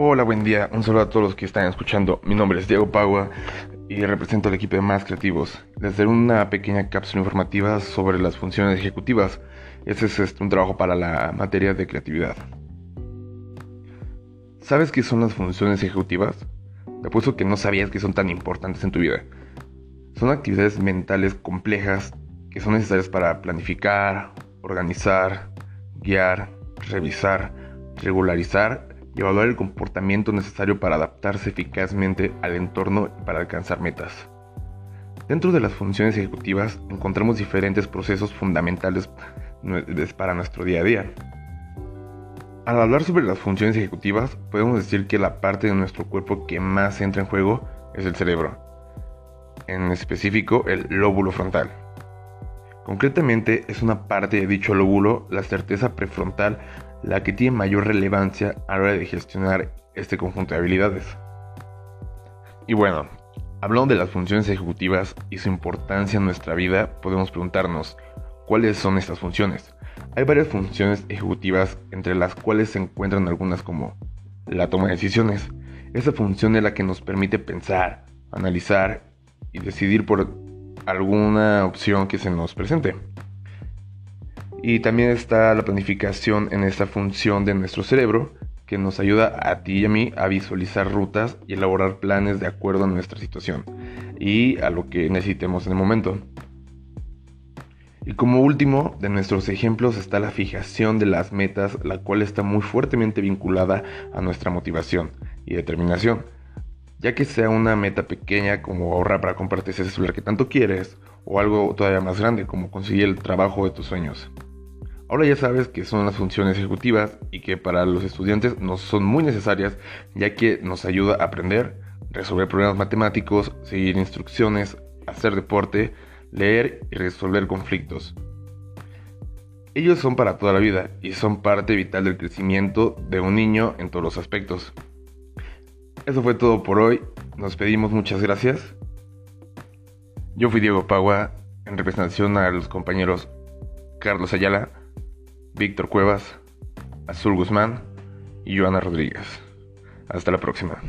Hola, buen día. Un saludo a todos los que están escuchando. Mi nombre es Diego Pagua y represento al equipo de Más Creativos. Les daré una pequeña cápsula informativa sobre las funciones ejecutivas. Este es este, un trabajo para la materia de creatividad. ¿Sabes qué son las funciones ejecutivas? Te apuesto que no sabías que son tan importantes en tu vida. Son actividades mentales complejas que son necesarias para planificar, organizar, guiar, revisar, regularizar evaluar el comportamiento necesario para adaptarse eficazmente al entorno y para alcanzar metas. Dentro de las funciones ejecutivas encontramos diferentes procesos fundamentales para nuestro día a día. Al hablar sobre las funciones ejecutivas, podemos decir que la parte de nuestro cuerpo que más entra en juego es el cerebro, en específico el lóbulo frontal. Concretamente es una parte de dicho lóbulo, la certeza prefrontal, la que tiene mayor relevancia a la hora de gestionar este conjunto de habilidades. Y bueno, hablando de las funciones ejecutivas y su importancia en nuestra vida, podemos preguntarnos, ¿cuáles son estas funciones? Hay varias funciones ejecutivas, entre las cuales se encuentran algunas como la toma de decisiones. Esa función es la que nos permite pensar, analizar y decidir por alguna opción que se nos presente. Y también está la planificación en esta función de nuestro cerebro que nos ayuda a ti y a mí a visualizar rutas y elaborar planes de acuerdo a nuestra situación y a lo que necesitemos en el momento. Y como último de nuestros ejemplos está la fijación de las metas, la cual está muy fuertemente vinculada a nuestra motivación y determinación, ya que sea una meta pequeña como ahorrar para comprarte ese celular que tanto quieres, o algo todavía más grande como conseguir el trabajo de tus sueños. Ahora ya sabes que son las funciones ejecutivas y que para los estudiantes nos son muy necesarias ya que nos ayuda a aprender, resolver problemas matemáticos, seguir instrucciones, hacer deporte, leer y resolver conflictos. Ellos son para toda la vida y son parte vital del crecimiento de un niño en todos los aspectos. Eso fue todo por hoy. Nos pedimos muchas gracias. Yo fui Diego Pagua en representación a los compañeros Carlos Ayala, Víctor Cuevas, Azul Guzmán y Joana Rodríguez. Hasta la próxima.